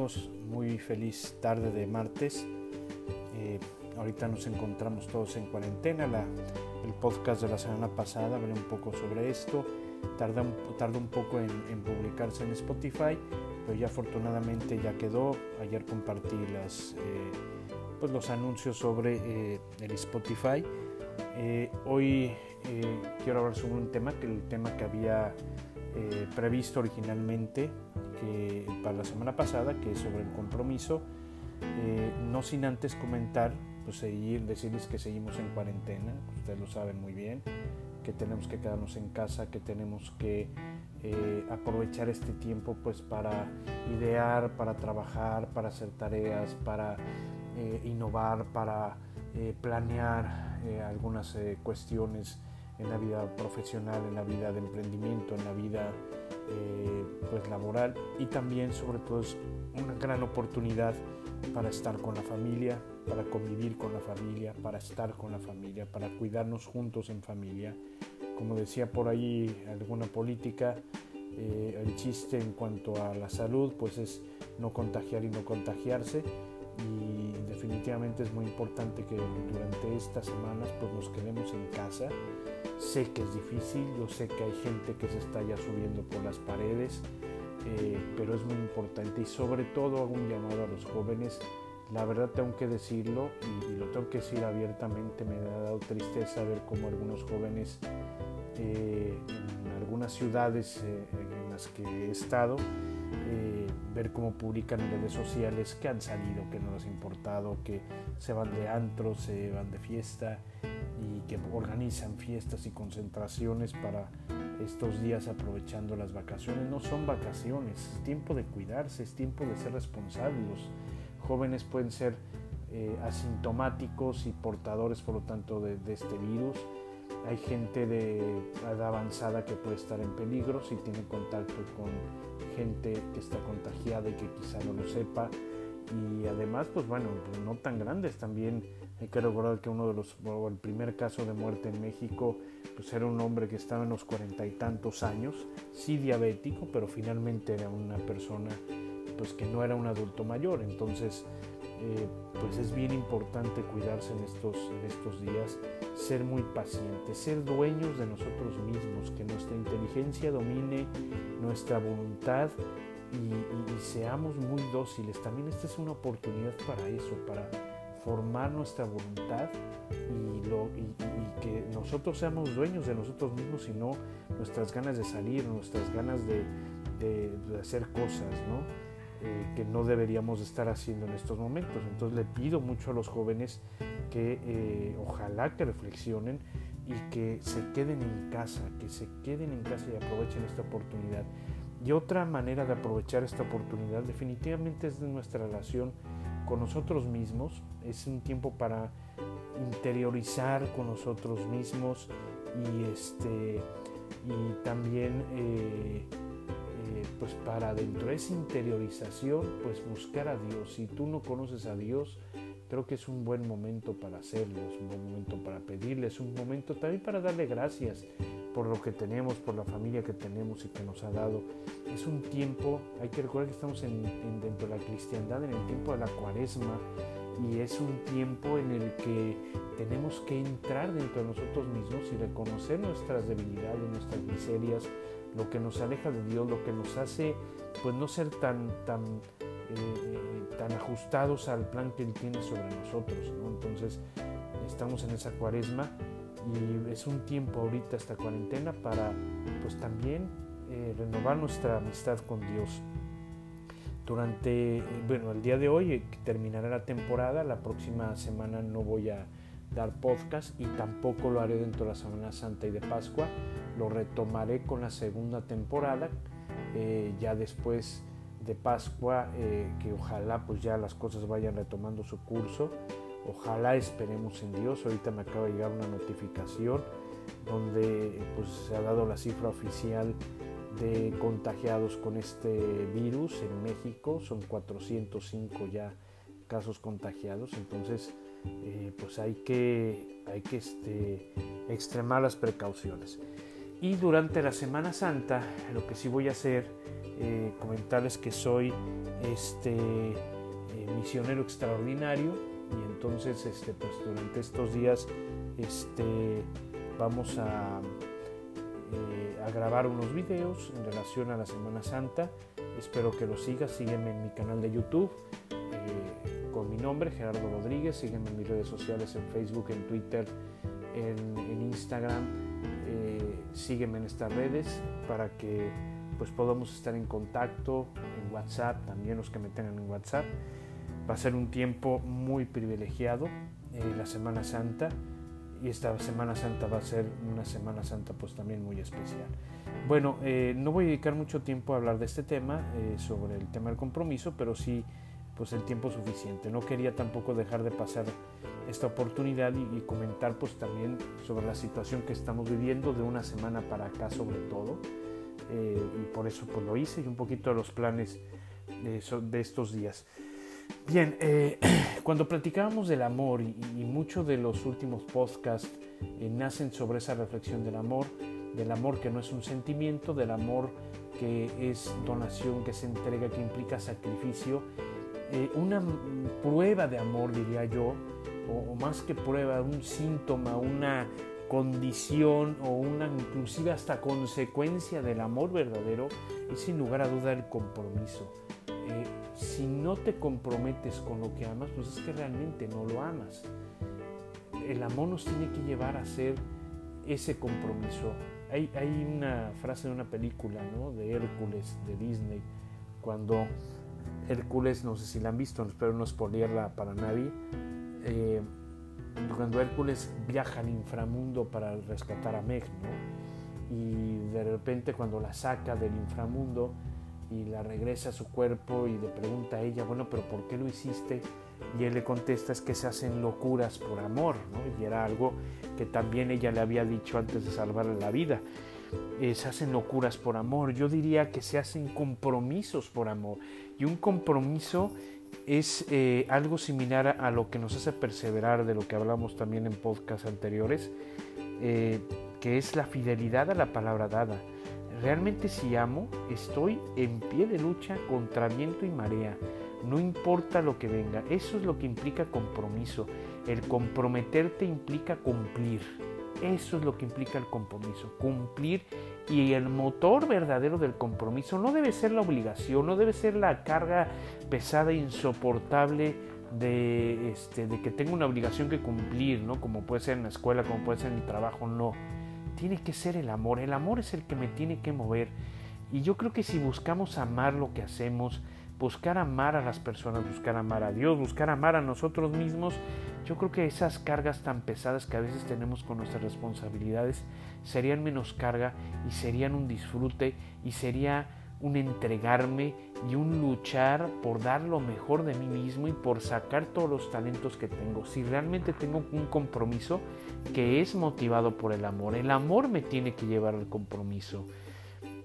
amigos? Muy feliz tarde de martes. Eh, ahorita nos encontramos todos en cuarentena. La, el podcast de la semana pasada hablé un poco sobre esto. Tarda un, un poco en, publicarse en Spotify, pero ya afortunadamente ya quedó. Ayer compartí las, eh, pues los anuncios sobre eh, el Spotify. hoy quiero hablar sobre un tema, que el tema que había previsto originalmente que para la semana pasada, que sobre el compromiso, eh, no sin antes comentar, pues seguir, decirles que seguimos en cuarentena, ustedes lo saben muy bien, que tenemos que quedarnos en casa, que tenemos que eh, aprovechar este tiempo pues para idear, para trabajar, para hacer tareas, para eh, innovar, para planear algunas cuestiones en la vida profesional, en la vida de emprendimiento, en la vida eh, pues laboral y también sobre todo es una gran oportunidad para estar con la familia, para convivir con la familia, para estar con la familia, para cuidarnos juntos en familia. Como decía por ahí alguna política, eh, el chiste en cuanto a la salud pues es no contagiar y no contagiarse y definitivamente es muy importante que durante estas semanas pues nos quedemos en casa. Sé que es difícil, yo sé que hay gente que se está ya subiendo por las paredes, eh, pero es muy importante y sobre todo hago un llamado a los jóvenes. La verdad tengo que decirlo y, lo tengo que decir abiertamente, me ha dado tristeza ver cómo algunos jóvenes eh, en algunas ciudades eh, en las que he estado ver cómo publican en redes sociales que han salido, que no les ha importado, que se van de antro, se van de fiesta y que organizan fiestas y concentraciones para estos días aprovechando las vacaciones. No son vacaciones, es tiempo de cuidarse, es tiempo de ser responsables. Los jóvenes pueden ser eh, asintomáticos y portadores, por lo tanto, de, de este virus hay gente de edad avanzada que puede estar en peligro si tiene contacto con gente que está contagiada y que quizá no lo sepa. Y además, pues bueno, no tan grandes también. Hay que recordar que uno de los, el primer caso de muerte en México, pues era un hombre que estaba en los cuarenta y tantos años, sí diabético, pero finalmente era una persona pues que no era un adulto mayor. Entonces, eh, pues es bien importante cuidarse en estos, en estos días, ser muy pacientes, ser dueños de nosotros mismos, que nuestra inteligencia domine nuestra voluntad y, seamos muy dóciles. También esta es una oportunidad para eso, para formar nuestra voluntad y, que nosotros seamos dueños de nosotros mismos y no nuestras ganas de salir, nuestras ganas de, de hacer cosas, ¿no? Eh, que no deberíamos estar haciendo en estos momentos. Entonces le pido mucho a los jóvenes que eh, ojalá que reflexionen y que se queden en casa, que se queden en casa y aprovechen esta oportunidad. Y otra manera de aprovechar esta oportunidad definitivamente es de nuestra relación con nosotros mismos. Es un tiempo para interiorizar con nosotros mismos y, este, y también eh, pues para dentro de esa interiorización, pues buscar a Dios. Si tú no conoces a Dios, creo que es un buen momento para hacerlo, es un buen momento para pedirle, es un momento también para darle gracias por lo que tenemos, por la familia que tenemos y que nos ha dado. Es un tiempo, hay que recordar que estamos en, dentro de la cristiandad, en el tiempo de la cuaresma, y es un tiempo en el que tenemos que entrar dentro de nosotros mismos y reconocer nuestras debilidades, nuestras miserias, lo que nos aleja de Dios, lo que nos hace pues no ser tan, tan, eh, tan ajustados al plan que Él tiene sobre nosotros. Entonces estamos en esa cuaresma y es un tiempo ahorita esta cuarentena para pues también eh, renovar nuestra amistad con Dios. Durante, eh, bueno, el día de hoy terminará la temporada, la próxima semana no voy a dar podcast y tampoco lo haré dentro de la Semana Santa y de Pascua. Lo retomaré con la segunda temporada, eh, ya después de Pascua, eh, que ojalá pues ya las cosas vayan retomando su curso. Ojalá esperemos en Dios. Ahorita me acaba de llegar una notificación donde pues se ha dado la cifra oficial de contagiados con este virus en México. Son 405 ya casos contagiados. Entonces, eh, pues hay que, hay que este, extremar las precauciones. Y durante la Semana Santa, lo que sí voy a hacer, eh, comentarles que soy este eh, misionero extraordinario y entonces este, pues, durante estos días este, vamos a, eh, a grabar unos videos en relación a la Semana Santa. Espero que lo sigas, sígueme en mi canal de YouTube nombre, Gerardo Rodríguez, sígueme en mis redes sociales, en Facebook, en Twitter, en, en Instagram, sígueme en estas redes para que pues podamos estar en contacto en WhatsApp, también los que me tengan en WhatsApp. Va a ser un tiempo muy privilegiado, eh, la Semana Santa, y esta Semana Santa va a ser una Semana Santa pues también muy especial. Bueno, eh, no voy a dedicar mucho tiempo a hablar de este tema, eh, sobre el tema del compromiso, pero sí pues el tiempo suficiente. No quería tampoco dejar de pasar esta oportunidad y, comentar pues también sobre la situación que estamos viviendo de una semana para acá sobre todo. Eh, y por eso pues lo hice y un poquito de los planes de, de estos días. Bien, eh, cuando platicábamos del amor y, y muchos de los últimos podcasts eh, nacen sobre esa reflexión del amor, del amor que no es un sentimiento, del amor que es donación, que se entrega, que implica sacrificio, una prueba de amor diría yo, o, más que prueba, un síntoma, una condición o una inclusive hasta consecuencia del amor verdadero es sin lugar a duda el compromiso. Eh, si no te comprometes con lo que amas, pues es que realmente no lo amas. El amor nos tiene que llevar a hacer ese compromiso. Hay, hay una frase de una película ¿no? de Hércules de Disney, cuando Hércules, no sé si la han visto, espero no spoilearla para nadie, eh, cuando Hércules viaja al inframundo para rescatar a Meg, y de repente cuando la saca del inframundo y la regresa a su cuerpo y le pregunta a ella, bueno, pero ¿por qué lo hiciste? Y él le contesta es que se hacen locuras por amor, y era algo que también ella le había dicho antes de salvarle la vida. Eh, se hacen locuras por amor, yo diría que se hacen compromisos por amor. Y un compromiso es eh, algo similar a lo que nos hace perseverar de lo que hablamos también en podcasts anteriores, eh, que es la fidelidad a la palabra dada. Realmente si amo, estoy en pie de lucha contra viento y marea. No importa lo que venga. Eso es lo que implica compromiso. El comprometerte implica cumplir. Eso es lo que implica el compromiso. Cumplir y el motor verdadero del compromiso no debe ser la obligación, no debe ser la carga pesada insoportable de, este, de que tengo una obligación que cumplir, ¿no? Como puede ser en la escuela, como puede ser en mi trabajo, no. Tiene que ser el amor. El amor es el que me tiene que mover. Y yo creo que si buscamos amar lo que hacemos, buscar amar a las personas, buscar amar a Dios, buscar amar a nosotros mismos, yo creo que esas cargas tan pesadas que a veces tenemos con nuestras responsabilidades serían menos carga y serían un disfrute y sería un entregarme y un luchar por dar lo mejor de mí mismo y por sacar todos los talentos que tengo. Si realmente tengo un compromiso que es motivado por el amor, el amor me tiene que llevar al compromiso.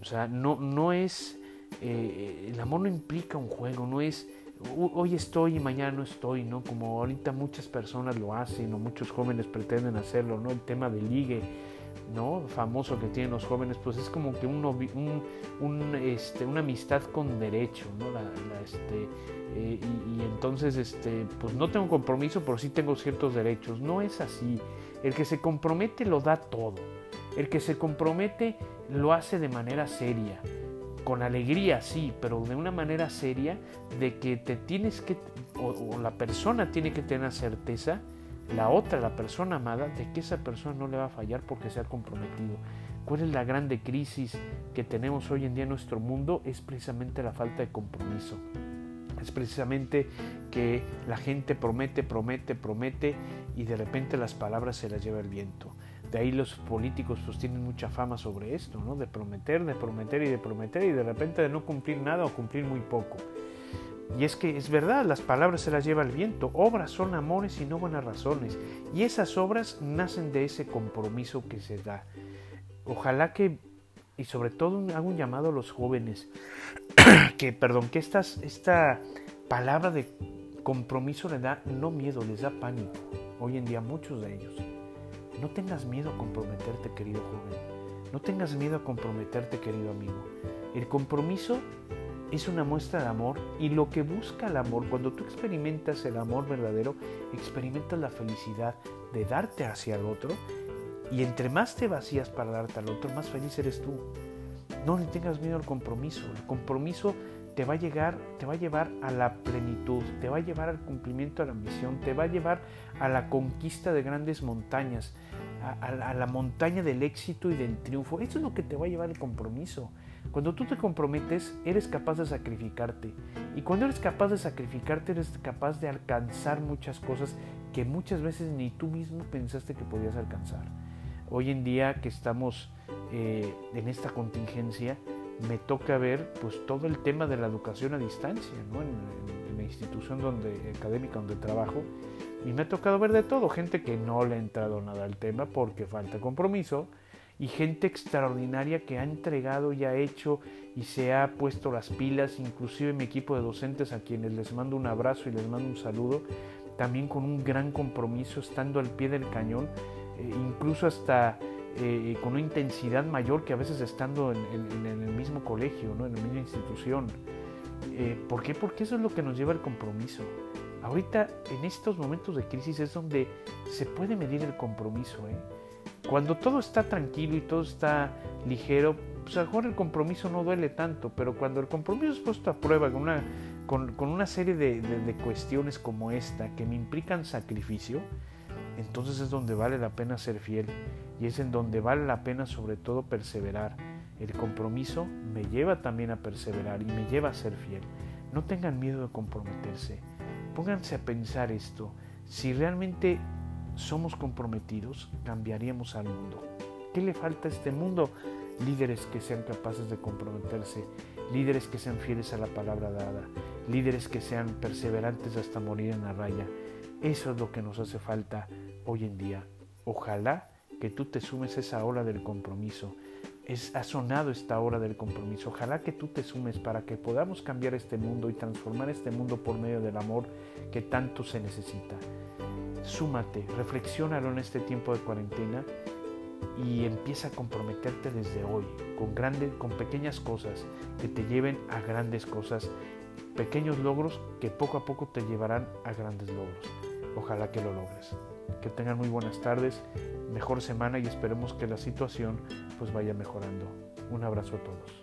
O sea, no, no es, eh, el amor no implica un juego, no es hoy estoy y mañana no estoy, ¿no? Como ahorita muchas personas lo hacen o muchos jóvenes pretenden hacerlo, ¿no? El tema del ligue, ¿no? Famoso que tienen los jóvenes, pues es como que un, un, este, una amistad con derecho, ¿no? este, eh, y, y, entonces, este, pues no tengo compromiso, pero sí tengo ciertos derechos. No es así. El que se compromete lo da todo. El que se compromete lo hace de manera seria con alegría, sí, pero de una manera seria de que te tienes que, o, la persona tiene que tener certeza, la otra, la persona amada, de que esa persona no le va a fallar porque se ha comprometido. ¿Cuál es la grande crisis que tenemos hoy en día en nuestro mundo? Es precisamente la falta de compromiso. Es precisamente que la gente promete, promete, promete y de repente las palabras se las lleva el viento. De ahí los políticos pues tienen mucha fama sobre esto, ¿no? De prometer, de prometer y de prometer y de repente de no cumplir nada o cumplir muy poco. Y es que es verdad, las palabras se las lleva el viento. Obras son amores y no buenas razones. Y esas obras nacen de ese compromiso que se da. Ojalá que, y sobre todo hago un llamado a los jóvenes, que, perdón, que estas, esta palabra de compromiso le da no miedo, les da pánico. Hoy en día muchos de ellos. No tengas miedo a comprometerte, querido joven. No tengas miedo a comprometerte, querido amigo. El compromiso es una muestra de amor y lo que busca el amor, cuando tú experimentas el amor verdadero, experimentas la felicidad de darte hacia el otro y entre más te vacías para darte al otro, más feliz eres tú. No le tengas miedo al compromiso. El compromiso te va a llegar, te va a llevar a la plenitud, te va a llevar al cumplimiento de la misión, te va a llevar a la conquista de grandes montañas, a, la montaña del éxito y del triunfo. Eso es lo que te va a llevar el compromiso. Cuando tú te comprometes, eres capaz de sacrificarte. Y cuando eres capaz de sacrificarte, eres capaz de alcanzar muchas cosas que muchas veces ni tú mismo pensaste que podías alcanzar. Hoy en día que estamos eh, en esta contingencia, me toca ver pues todo el tema de la educación a distancia, en, la institución donde, académica donde trabajo, y me ha tocado ver de todo, gente que no le ha entrado nada al tema porque falta compromiso, y gente extraordinaria que ha entregado y ha hecho y se ha puesto las pilas, inclusive mi equipo de docentes a quienes les mando un abrazo y les mando un saludo, también con un gran compromiso, estando al pie del cañón, eh, incluso hasta eh, con una intensidad mayor que a veces estando en, el mismo colegio, ¿no? en la misma institución. Eh, ¿Por qué? Porque eso es lo que nos lleva al compromiso. Ahorita, en estos momentos de crisis, es donde se puede medir el compromiso. ¿eh? Cuando todo está tranquilo y todo está ligero, pues a lo mejor el compromiso no duele tanto, pero cuando el compromiso es puesto a prueba con una, con, con una serie de, de cuestiones como esta que me implican sacrificio, entonces es donde vale la pena ser fiel y es en donde vale la pena sobre todo perseverar. El compromiso me lleva también a perseverar y me lleva a ser fiel. No tengan miedo de comprometerse. Pónganse a pensar esto. Si realmente somos comprometidos, cambiaríamos al mundo. ¿Qué le falta a este mundo? Líderes que sean capaces de comprometerse, líderes que sean fieles a la palabra dada, líderes que sean perseverantes hasta morir en la raya. Eso es lo que nos hace falta hoy en día. Ojalá que tú te sumes a esa hora del compromiso. Es, ha sonado esta hora del compromiso. Ojalá que tú te sumes para que podamos cambiar este mundo y transformar este mundo por medio del amor que tanto se necesita. Súmate, reflexiónalo en este tiempo de cuarentena y empieza a comprometerte desde hoy con grandes, con pequeñas cosas que te lleven a grandes cosas, pequeños logros que poco a poco te llevarán a grandes logros. Ojalá que lo logres. Que tengan muy buenas tardes, mejor semana y esperemos que la situación pues vaya mejorando. Un abrazo a todos.